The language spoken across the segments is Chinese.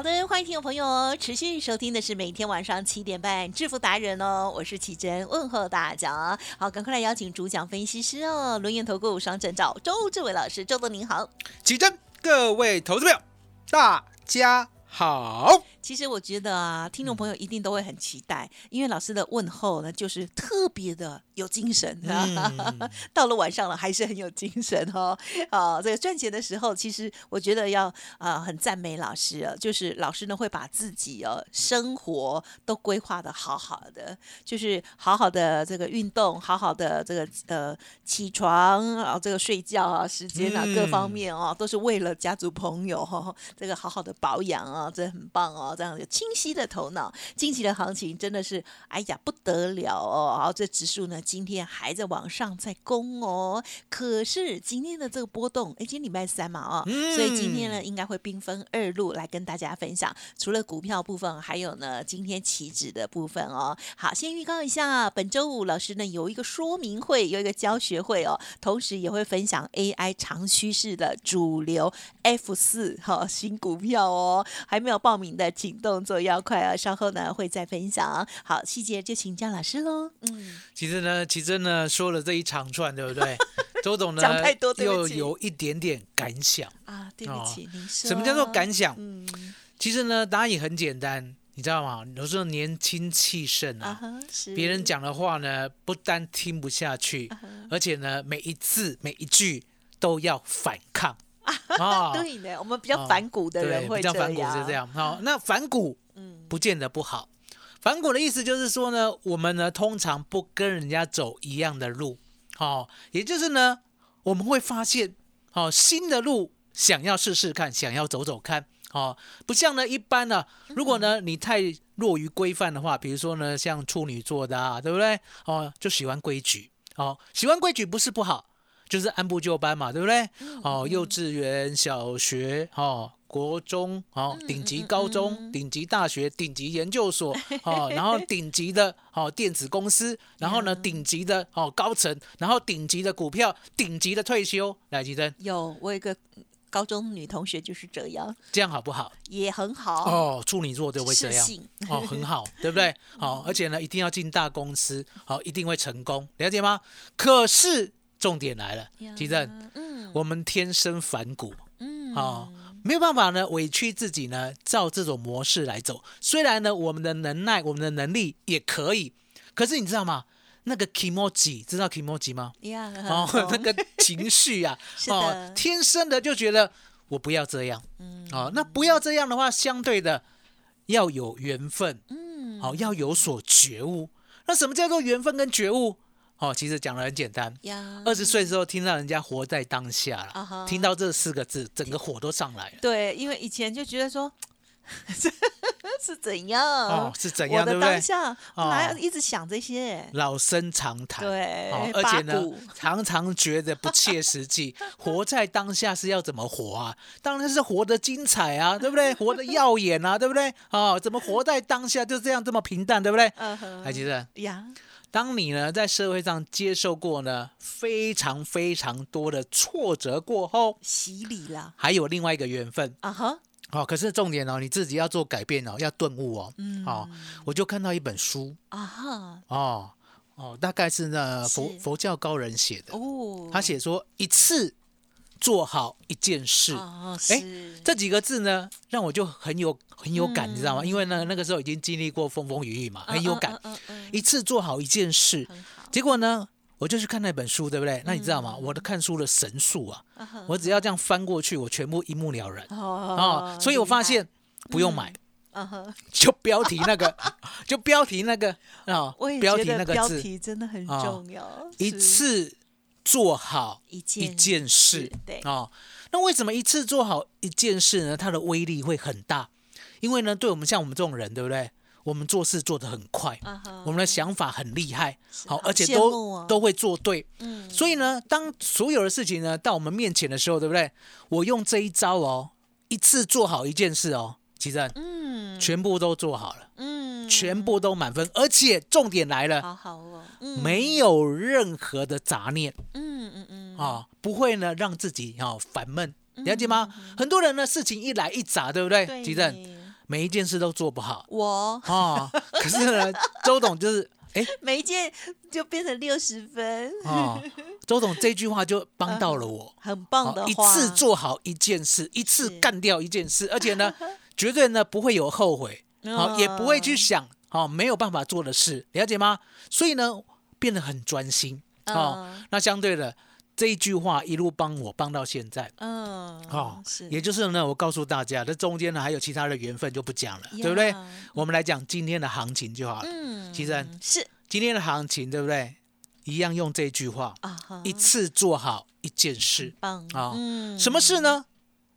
好的，欢迎听众朋友哦持续收听的是每天晚上七点半《致富达人》哦，我是启真，问候大家。好，赶快来邀请主讲分析师哦，轮研投顾双证照周志伟老师，周总您好。启真，各位投资朋友，大家好。其实我觉得啊，听众朋友一定都会很期待，因为老师的问候呢，就是特别的有精神啊。到了晚上了，还是很有精神哦。啊，这个赚钱的时候，其实我觉得要啊很赞美老师啊，就是老师呢会把自己哦生活都规划的好好的，就是好好的这个运动，好好的这个呃起床啊，这个睡觉啊时间啊各方面哦，都是为了家族朋友哈，这个好好的保养啊，这很棒哦。这样有清晰的头脑，近期的行情真的是，哎呀不得了哦！好，这指数呢今天还在往上在攻哦，可是今天的这个波动，哎，今天礼拜三嘛哦，所以今天呢应该会兵分二路来跟大家分享，除了股票部分，还有呢今天期指的部分哦。好，先预告一下，本周五老师呢有一个说明会，有一个教学会哦，同时也会分享 AI 长趋势的主流 F 四哈新股票哦，还没有报名的。请动作要快啊！稍后呢会再分享。好，细节就请江老师喽。嗯，其实呢，其实呢说了这一长串，对不对？周总呢讲太多，又有一点点感想啊。对不起，您说什么叫做感想？嗯，其实呢答案也很简单，你知道吗？有时候年轻气盛啊，别人讲的话呢，不但听不下去，而且呢每一字每一句都要反抗。啊，对呢，我们比较反骨的人会比较反骨是这样。好，那反骨，嗯，不见得不好。反骨的意思就是说呢，我们呢通常不跟人家走一样的路，好，也就是呢，我们会发现，好，新的路想要试试看，想要走走看，哦，不像呢一般呢，如果呢你太弱于规范的话，比如说呢像处女座的啊，对不对？哦，就喜欢规矩，哦，喜欢规矩不是不好。就是按部就班嘛，对不对？哦，幼稚园、小学、哦，国中、哦，顶级高中、顶级大学、顶级研究所，哦，然后顶级的哦电子公司，然后呢顶级的哦高层，然后顶级的股票，顶级的退休，来吉珍。有，我有一个高中女同学就是这样，这样好不好？也很好哦，处女座就会这样，哦，很好，对不对？好，而且呢，一定要进大公司，好，一定会成功，了解吗？可是。重点来了，其正，嗯，我们天生反骨，嗯，哦，没有办法呢，委屈自己呢，照这种模式来走。虽然呢，我们的能耐，我们的能力也可以，可是你知道吗？那个 kimoji，知道 kimoji 吗？哦，那个情绪啊，哦，天生的就觉得我不要这样，嗯，哦，那不要这样的话，相对的要有缘分，嗯，好，要有所觉悟。那什么叫做缘分跟觉悟？哦，其实讲的很简单。二十岁的时候听到人家活在当下了，听到这四个字，整个火都上来了。对，因为以前就觉得说，是怎样？哦，是怎样？对不对？当下哪要一直想这些？老生常谈。对，而且呢，常常觉得不切实际。活在当下是要怎么活啊？当然是活得精彩啊，对不对？活得耀眼啊，对不对？哦，怎么活在当下就这样这么平淡，对不对？还记得？呀。当你呢在社会上接受过呢非常非常多的挫折过后，洗礼了，还有另外一个缘分。啊哈，好，可是重点哦，你自己要做改变哦，要顿悟哦，嗯，好，我就看到一本书。啊哈，哦哦，大概是那佛佛教高人写的。哦，他写说一次。做好一件事，哦哎，这几个字呢，让我就很有很有感，你知道吗？因为呢，那个时候已经经历过风风雨雨嘛，很有感。一次做好一件事，结果呢，我就去看那本书，对不对？那你知道吗？我的看书的神速啊，我只要这样翻过去，我全部一目了然哦啊。所以我发现不用买，就标题那个，就标题那个啊我，也标题那个字，题真的很啊重要，一次做好一件一件事事对哦。那为什么一次做好一件事呢？它的威力会很大，因为呢，对我们像我们这种人，对不对？我们做事做得很快，我们的想法很厉害，好，而且都、哦都会做对。嗯所以呢，当所有的事情呢到我们面前的时候，对不对？我用这一招哦，一次做好一件事哦，其实嗯全部都做好了，嗯全部都满分，而且重点来了，好好哦，嗯没有任何的杂念。嗯嗯嗯啊、不会呢让自己啊、烦闷，了解吗？很多人呢事情一来一杂，对不对？对吉正每一件事都做不好。我？啊、可是呢，周董就是哎 每一件就变成六十分，啊、周董这句话就帮到了我，很棒的好一，次做好一件事，一次干掉一件事，而且呢，绝对呢不会有后悔，好、也不会去嗯想好、没有办法做的事，了解吗？所以呢，变得很专心。哦。嗯。那相对的这一句话一路帮我帮到现在。嗯哦，是也就是呢，我告诉大家，这中间呢还有其他的缘分就不讲了，对不对？我们来讲今天的行情就好了。嗯，其实是今天的行情，对不对？一样用这句话，啊哈，一次做好一件事棒啊。嗯什么事呢？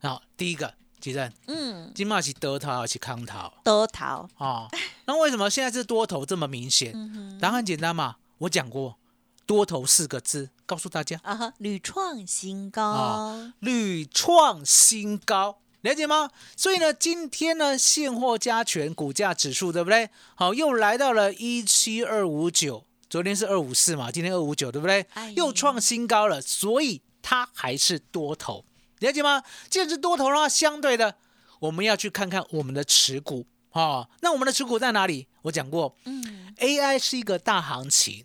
好，第一个，其实嗯，今嘛是得头还是康头多桃，啊？那为什么现在是多头这么明显？嗯答案很简单嘛，我讲过，多头四个字，告诉大家，啊哈，屡创新高啊，屡创新高，了解吗？所以呢，今天呢，现货加权股价指数对不对？好，又来到了一七二五九，昨天是二五四嘛，今天二五九对不对哎？又创新高了，所以它还是多头，了解吗？既然是多头的话，相对的，我们要去看看我们的持股。哦，那我们的持股在哪里？我讲过，嗯 AI 是一个大行情，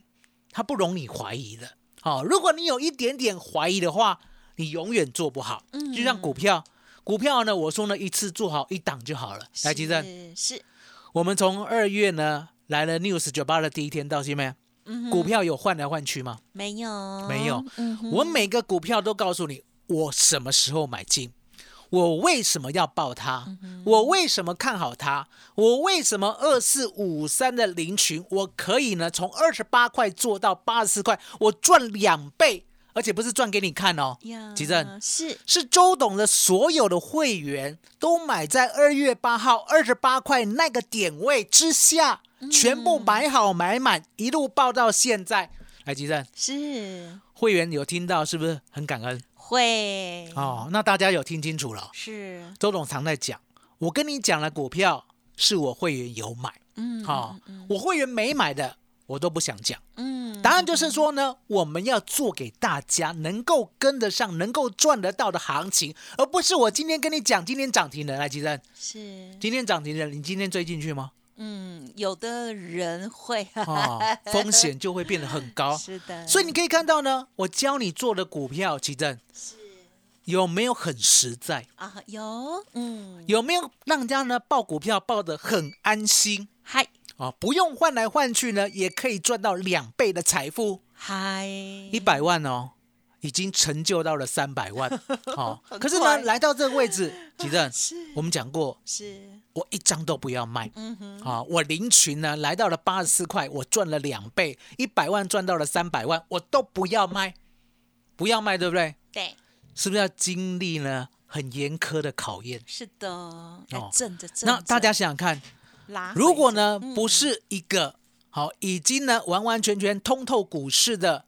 它不容你怀疑的。好、如果你有一点点怀疑的话，你永远做不好。嗯就像股票，股票呢，我说呢，一次做好一档就好了。来，金正，是是，我们从二月呢来了 News 九八的第一天到现在，嗯股票有换来换去吗？没有没有嗯我每个股票都告诉你，我什么时候买进，我为什么要报它，嗯我为什么看好它，我为什么二四五三的零群，我可以呢从二十八块做到八十四块，我赚两倍，而且不是赚给你看哦，呀，吉正。是。是周董的所有的会员都买在二月八号二十八块那个点位之下，全部买好买满，一路报到现在。来，吉正，是。会员有听到是不是很感恩？会。哦，那大家有听清楚了。是。周董常在讲，我跟你讲了，股票是我会员有买，嗯好、我会员没买的，我都不想讲。嗯答案就是说呢，我们要做给大家能够跟得上、能够赚得到的行情，而不是我今天跟你讲，今天涨停的，来，吉正，是。今天涨停的，你今天追进去吗？嗯，有的人会啊、风险就会变得很高。是的，所以你可以看到呢，我教你做的股票，奇正有没有很实在？啊有嗯。有没有让人家呢报股票报的很安心？嗨。啊？不用换来换去呢，也可以赚到两倍的财富，嗨。一百万哦，已经成就到了三百万。哦，可是呢，快。来到这个位置，吉正，是。我们讲过，是。我一张都不要卖。嗯哼。啊，我零群呢来到了八十四块，我赚了两倍，一百万赚到了三百万，我都不要卖，不要卖，对不对？对。是不是要经历呢很严苛的考验？是的来哦。正着那大家想想看，如果呢不是一个好已经呢完完全全通透股市的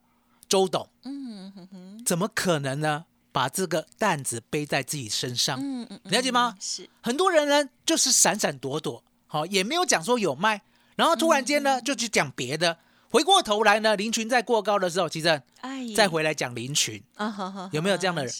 周董，嗯哼哼怎么可能呢？把这个担子背在自己身上？嗯嗯了解吗？嗯是。很多人呢就是闪闪躲躲，好也没有讲说有卖，然后突然间嗯呢就去讲别的，回过头来呢林群在过高的时候，其实哎再回来讲林群，有没有这样的人？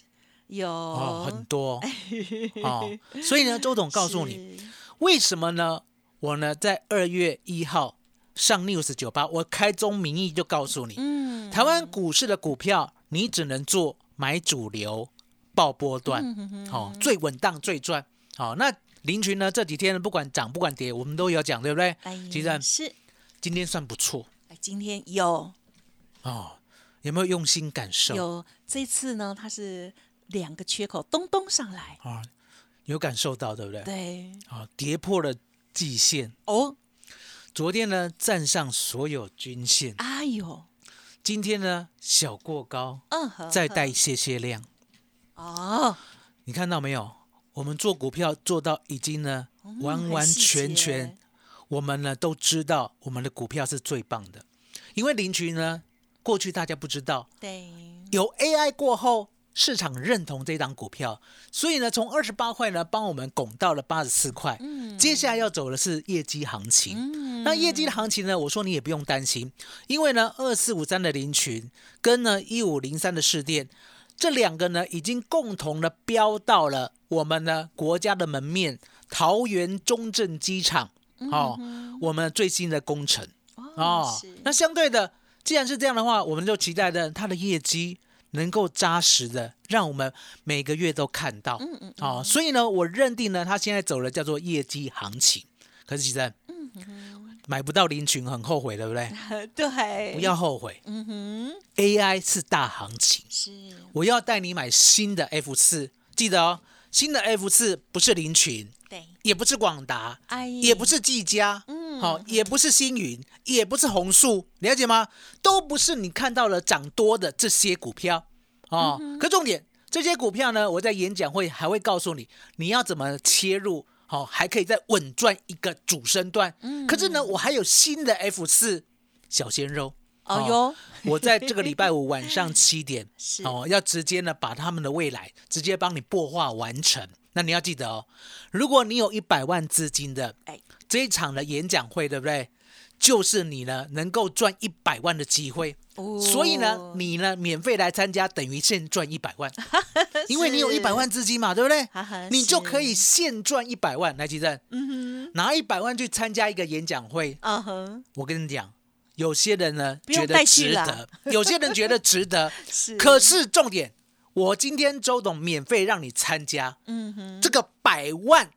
有。哦很多。哦，所以呢周董告诉你。为什么呢？我呢在二月一号上 news 酒吧，我开宗明义就告诉你，嗯台湾股市的股票你只能做买主流、爆波段，嗯好、最稳当、最赚。好、那林群呢这几天不管涨不管跌，我们都有讲，对不对？哎其实是今天算不错哎今天有哦。有没有用心感受？有这次呢，它是两个缺口咚咚上来，啊，有感受到对不对？对，啊，跌破了季线，哦，昨天呢站上所有均线，哎呦，今天呢小过高，嗯，再带一些些量，哦，你看到没有？我们做股票做到已经呢完完全全，我们呢都知道我们的股票是最棒的，因为林群呢过去大家不知道，对，有 AI 过后，市场认同这档股票，所以呢，从二十八块呢帮我们拱到了八十四块。嗯接下来要走的是业绩行情。嗯那业绩的行情呢，我说你也不用担心，因为呢，二四五三的林群跟呢一五零三的市电，这两个呢已经共同的标到了我们呢国家的门面桃园中正机场哦，我们最新的工程。哦是，那相对的，既然是这样的话，我们就期待的它的业绩能够扎实的，让我们每个月都看到。嗯嗯哦，所以呢，我认定呢，它现在走的叫做业绩行情。可是其实，买不到林群很后悔，对不对？对，不要，后悔。嗯哼，，AI 是大行情，是，我要带你买新的 F 四，记得哦，新的 F 四不是林群，对，也不是广达，哎，也不是技嘉，嗯好、也不是星云，也不是红树，了解吗？都不是你看到了涨多的这些股票哦。可重点，这些股票呢，我在演讲会还会告诉你，你要怎么切入，好、还可以再稳赚一个主升段。嗯可是呢，我还有新的 F 四小鲜肉。哦哟，我在这个礼拜五晚上 七点哦，要直接呢把他们的未来直接帮你擘画完成。那你要记得哦，如果你有一百万资金的，哎这一场的演讲会，对不对？就是你呢能够赚一百万的机会。哦所以呢，你呢免费来参加，等于现赚一百万，因为你有一百万资金嘛，对不对？你就可以现赚一百万。来，吉正，嗯拿一百万去参加一个演讲会，哼，嗯哼，我跟你讲，有些人呢觉得值得，有些人觉得值得。是，可是重点，我今天周董免费让你参加嗯哼，这个百万、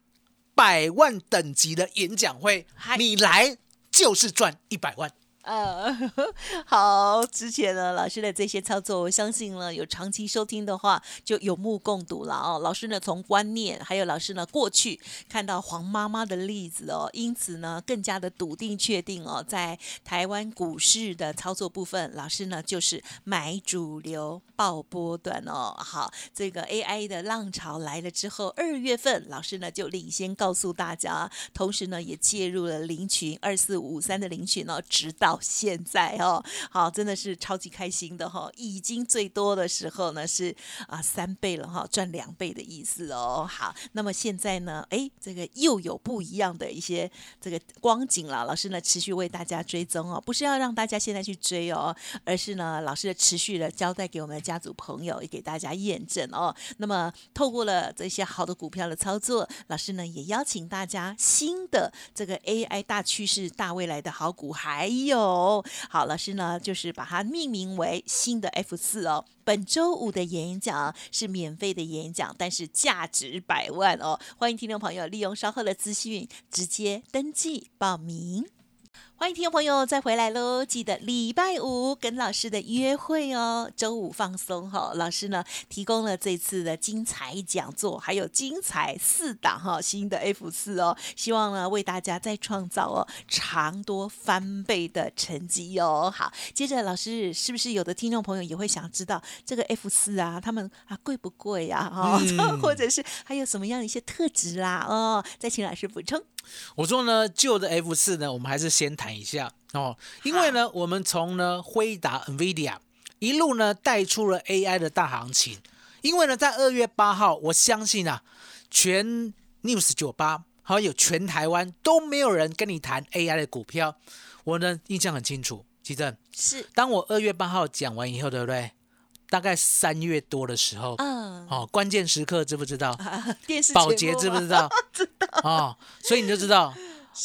百万等级的演讲会，你来就是赚一百万。呃，好，之前呢，老师的这些操作，我相信呢，有长期收听的话，就有目共睹了哦。老师呢，从观念，还有老师呢，过去看到黄妈妈的例子哦，因此呢，更加的笃定确定哦，在台湾股市的操作部分，老师呢就是买主流，爆波段哦。好，这个 AI 的浪潮来了之后，二月份老师呢就领先告诉大家，同时呢也介入了林群二四五三的林群哦，直到现在哦，好，真的是超级开心的哈、哦，已经最多的时候呢是啊三倍了哈、赚两倍的意思哦。好，那么现在呢，哎，这个又有不一样的一些这个光景了，老师呢持续为大家追踪哦，不是要让大家现在去追哦，而是呢老师的持续的交代给我们的家族朋友，也给大家验证哦。那么透过了这些好的股票的操作，老师呢也邀请大家新的这个 AI 大趋势、大未来的好股，还有好老师呢就是把它命名为新的 F 四哦。本周五的演讲是免费的演讲，但是价值百万哦！欢迎听众朋友利用稍后的资讯直接登记报名。欢迎听众朋友再回来喽！记得礼拜五跟老师的约会哦，周五放松哈、老师呢提供了这次的精彩讲座，还有精彩四档哈、新的 F 四哦，希望呢为大家再创造哦长多翻倍的成绩哦。好，接着老师是不是有的听众朋友也会想知道这个 F 四啊，他们啊贵不贵呀、啊？哦，嗯 或者是还有什么样的一些特质啦？哦，再请老师补充。我说呢，旧的 F 四呢，我们还是先谈一下哦，因为呢，我们从呢辉达 NVIDIA 一路呢带出了 AI 的大行情，因为呢，在二月八号，我相信啊，全 News 九八还有全台湾都没有人跟你谈 AI 的股票，我呢印象很清楚，其正，是，当我二月八号讲完以后，对不对？大概三月多的时候，嗯，哦，关键时刻知不知道？啊，电视保洁知不知道？知道 哦，所以你就知道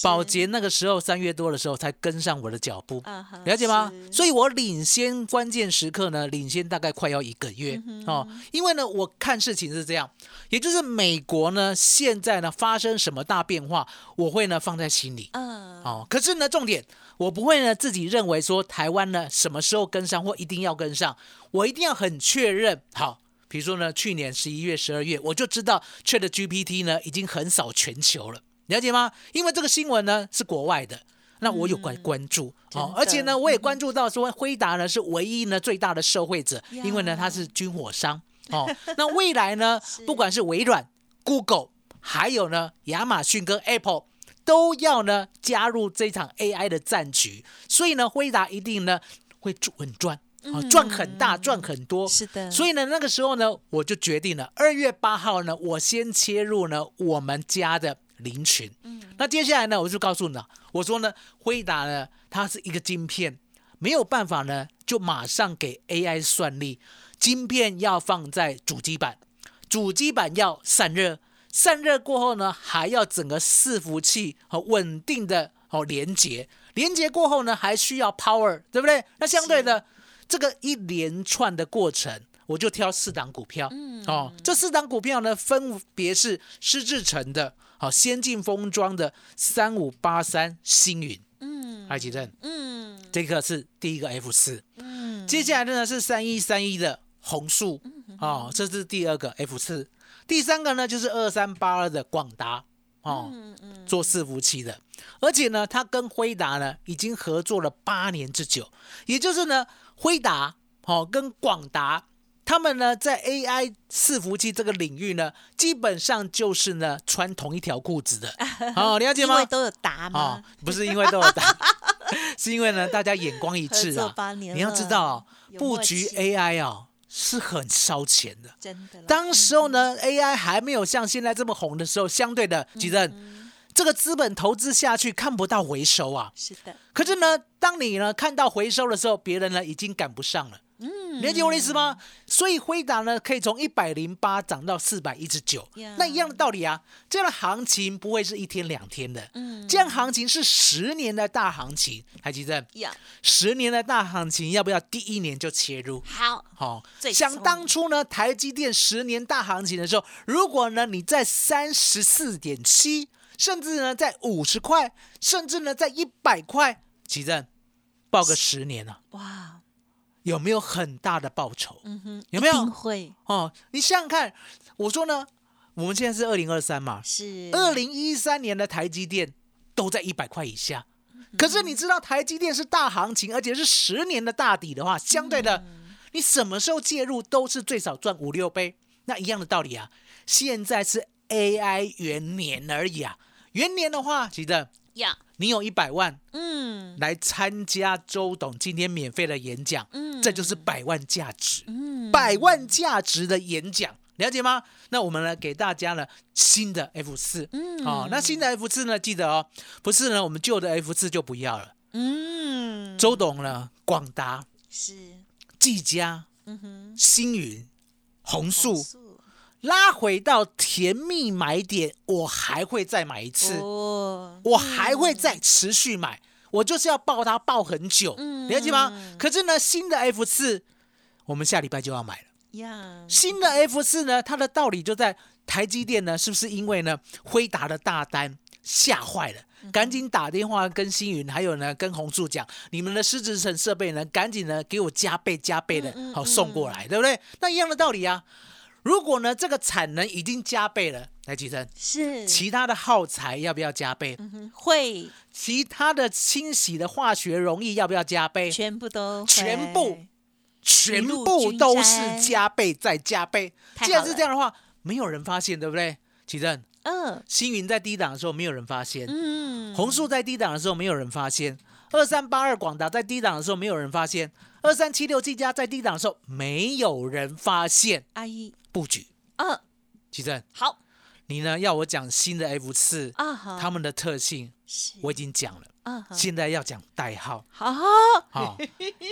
保洁那个时候三月多的时候才跟上我的脚步，了解吗？所以我领先关键时刻呢，领先大概快要一个月、哦。因为呢，我看事情是这样，也就是美国呢现在呢发生什么大变化，我会呢放在心里。嗯，哦，可是呢，重点我不会呢自己认为说台湾呢什么时候跟上或一定要跟上，我一定要很确认。好，比如说呢，去年十一月、十二月，我就知道 Chat GPT 呢已经横扫全球了，了解吗？因为这个新闻呢是国外的。那我有关关注哦而且呢，我也关注到说辉达呢是唯一呢最大的受惠者，因为呢它是军火商哦。那未来呢，不管是微软、Google，还有呢亚马逊跟 Apple，都要呢加入这场 AI 的战局，所以呢，辉达一定呢会稳赚，啊，赚很大，赚很多。是的，所以呢，那个时候呢，我就决定了，二月八号呢，我先切入呢我们家的林群。嗯，那接下来呢，我就告诉你了，我说呢，辉达呢，它是一个晶片，没有办法呢，就马上给 AI 算力，晶片要放在主机板，主机板要散热，散热过后呢，还要整个伺服器和稳定的哦连接，连接过后呢，还需要 power，对不对？那相对的这个一连串的过程，我就挑四档股票，嗯。哦，这四档股票呢，分别是施志成的，好、先进封装的三五八三星云，嗯。埃及正，嗯。这个是第一个 F 四，嗯，接下来的呢是三一三一的红树，哦，这是第二个 F 四，第三个呢就是二三八二的广达，哦，嗯嗯。做伺服器的，而且呢，他跟辉达呢已经合作了八年之久，也就是呢，辉达哦跟广达。他们呢，在 AI 伺服器这个领域呢，基本上就是呢穿同一条裤子的，哦，了解吗因为？都有答哦吗？，不是因为都有打，是因为呢大家眼光一致啊。你要知道哦，布局 AI 啊是很烧钱的。真的啦，当时候呢，AI 还没有像现在这么红的时候，相对的，吉正，这个资本投资下去看不到回收啊。是的，可是呢，当你呢看到回收的时候，别人呢已经赶不上了。嗯理解我的意思吗？所以辉达呢可以从一百零八涨到四百一十九，那一样的道理啊。这样的行情不会是一天两天的，嗯这样行情是十年的大行情。海基正，呀，十年的大行情要不要第一年就切入？好，好、最想松当初呢，台积电十年大行情的时候，如果呢你在三十四点七，甚至呢在五十块，甚至呢在一百块，奇正报个十年啊，哇，有没有很大的报酬？嗯哼，有没有？会。哦，你想想看，我说呢，我们现在是二零二三嘛，是。二零一三年的台积电都在一百块以下。可是你知道台积电是大行情，而且是十年的大底的话，相对的，你什么时候介入都是最少赚五六倍。那一样的道理啊，现在是 AI 元年而已啊。元年的话，记得呀，你有一百万嗯来参加周董今天免费的演讲，嗯这就是百万价值。嗯，百万价值的演讲，了解吗？那我们呢给大家呢新的 F 四，嗯哦，那新的 F 四呢，记得哦，不是呢我们旧的 F 四就不要了。嗯，周董呢，广达、是，技嘉、嗯哼，星云、红树拉回到甜蜜买点，我还会再买一次，哦，我还会再持续买，我就是要抱它抱很久，嗯了解吗？可是呢，新的 F 四我们下礼拜就要买了。呀，新的 F 四呢，它的道理就在台积电呢，是不是因为呢辉达的大单吓坏了？赶紧打电话跟星云，还有呢跟红树讲，你们的狮子城设备呢，赶紧呢给我加倍加倍的好送过来，对不对？那一样的道理啊。如果呢这个产能已经加倍了，来吉生，是，其他的耗材要不要加倍？嗯哼会其他的清洗的化学溶液要不要加倍？全部都全部全部都是加倍再加倍。既然是这样的话，没有人发现，对不对？奇正，嗯星云在低档的时候没有人发现，嗯，红树在低档的时候没有人发现，二三八二广达在低档的时候没有人发现，二三七六技嘉在低档的时候没有人发现阿姨，布局。嗯，奇正，好。你呢要我讲新的 F 四，啊哈，他们的特性我已经讲了，现在要讲代号，好，好，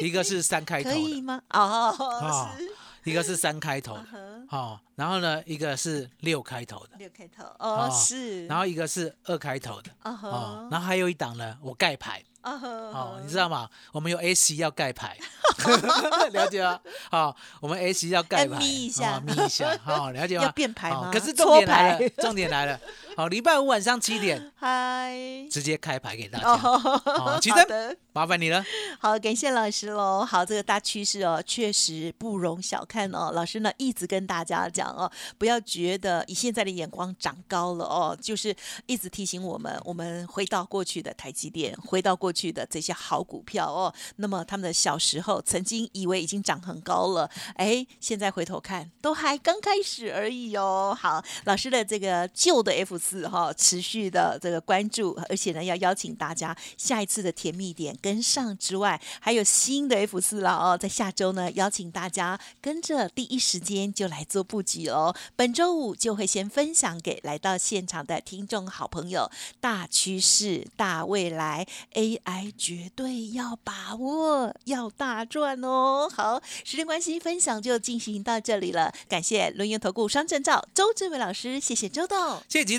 一个是三开头的，可以吗？哦，啊，一个是三开头。的，嗯哦，然后呢，一个是六开头的，六开头。哦，哦是，然后一个是二开头的，啊哦，，然后还有一档呢，我盖牌。哦，你 知道吗？我们有 S 要盖牌，了解吗？好，我们 S 要盖牌，眯一下。哦眯一下，好，了解吗？要变牌吗？哦可是重点来了，重点来了，好，礼拜五晚上七点 嗨，直接开牌给大家。哦，好，奇好珍，的。麻烦你了。好，感谢老师喽。好，这个大趋势哦，确实不容小看哦。老师呢一直跟大家讲哦，不要觉得以现在的眼光长高了哦，就是一直提醒我们，我们回到过去的台积电，回到过去的这些好股票哦。那么他们的小时候曾经以为已经长很高了，哎，现在回头看都还刚开始而已哦。好，老师的这个旧的 F 四哈，持续的这个关注，而且呢要邀请大家下一次的甜蜜点跟上之外，还有新的 F 四了哦，在下周呢邀请大家跟着第一时间就来做布局哦。本周五就会先分享给来到现场的听众好朋友，大趋势、大未来，AI 绝对要把握，要大赚哦。好，时间关系，分享就进行到这里了。感谢轮源投顾双证照周志伟老师，谢谢周董。谢谢吉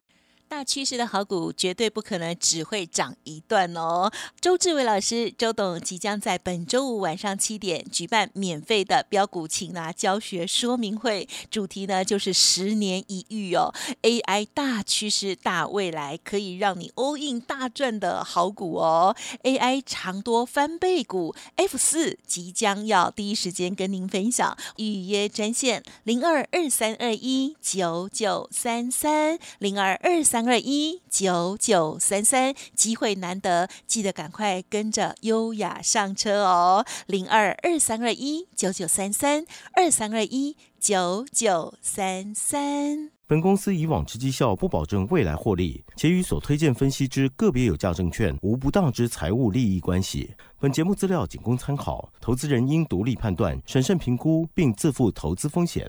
大趋势的好股绝对不可能只会涨一段哦。周志伟老师、周董即将在本周五晚上七点举办免费的标股擒拿教学说明会，主题呢就是十年一遇哦，AI 大趋势大未来，可以让你 all in 大赚的好股哦。AI 长多翻倍股 F 四即将要第一时间跟您分享，预约专线零二二三二一九九三三零二二三三二一九九三三，机会难得，记得赶快跟着优雅上车哦，零二二三二一九九三三二三二一九九三三。本公司以往之绩效不保证未来获利，且与所推荐分析之个别有价证券无不当之财务利益关系。本节目资料仅供参考，投资人应独立判断、审慎评估，并自负投资风险。